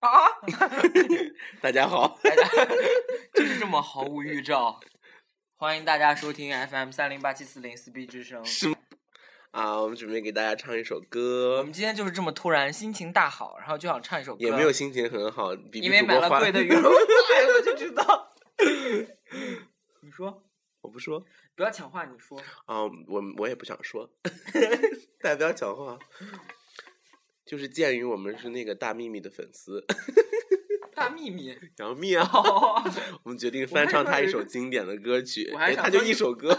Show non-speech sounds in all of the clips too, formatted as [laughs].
啊！[laughs] [laughs] 大家好，大家就是这么毫无预兆。欢迎大家收听 FM 三零八七四零四 B 之声。是啊，我们准备给大家唱一首歌我们，今天就是这么突然，心情大好，然后就想唱一首歌。也没有心情很好，比因为买了贵的 [laughs] 羽绒服，哎，我就知道。你说，我不说不要抢话，你说。啊，我我也不想说，大家不要抢话。就是鉴于我们是那个大秘密的粉丝，[laughs] 大秘密。[laughs] 杨幂啊，哦，我们决定翻唱她一首经典的歌曲，哎，她就一首歌，[laughs]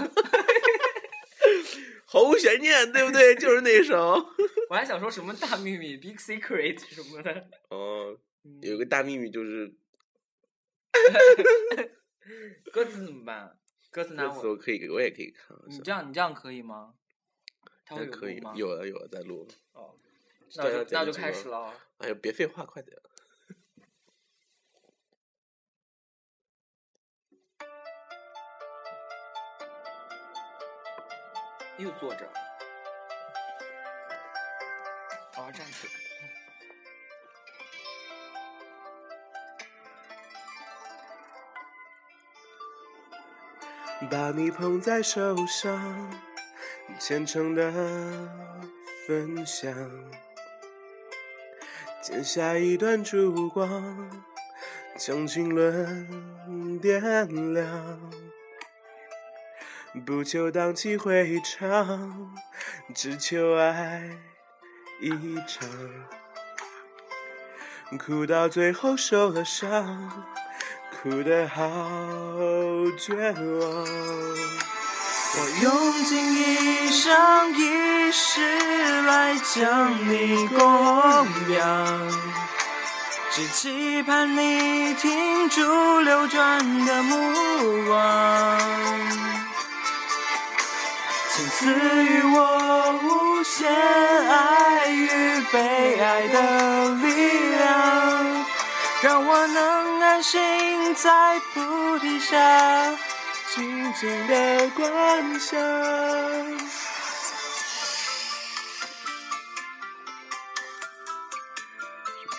毫无悬念，对不对？就是那首。我还想说什么大秘密 （Big Secret） 什么的。哦，嗯有个大秘密就是歌词怎么办？歌词拿歌词，我。我可以，我也可以看。你这样，你这样可以吗？他会那可以有了有了，在录。哦，这那就那就开始了啊。哎呀，别废话，快点！又坐着。我要站起来。把你捧在手上，虔诚的分享，剪下一段烛光，将经纶点亮。不求荡气回肠，只求爱一场。哭到最后受了伤，哭得好绝望。我用尽一生一世来将你供养，只期盼你停住流转的目光。请赐予我无限爱与被爱的力量，让我能安心在菩提下。静静的观想。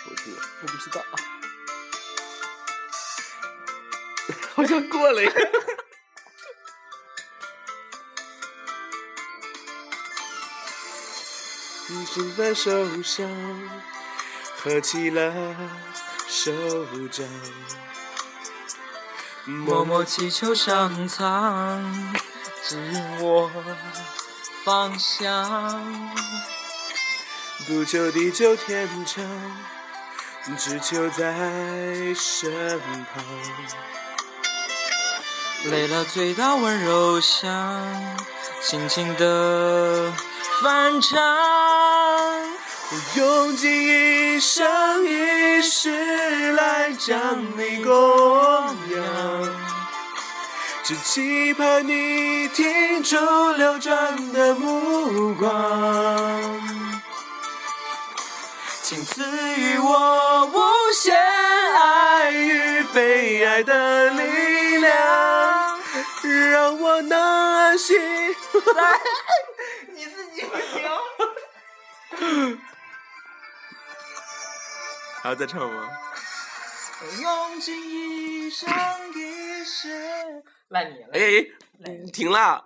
手机，我不知道。好像过了一个。你心在手上，合起了手掌，默默祈求上苍指引我方向。不求地久天长，只求在身旁。累了醉倒温柔乡，轻轻的翻唱。我用尽一生一世来将你供，只期盼你停住流转的目光。请赐予我无限爱与被爱的力量。让我能安心。[laughs] 你自己不行。[laughs] 还要再唱吗？我用尽一生一世。赖你，赖你哎，停了。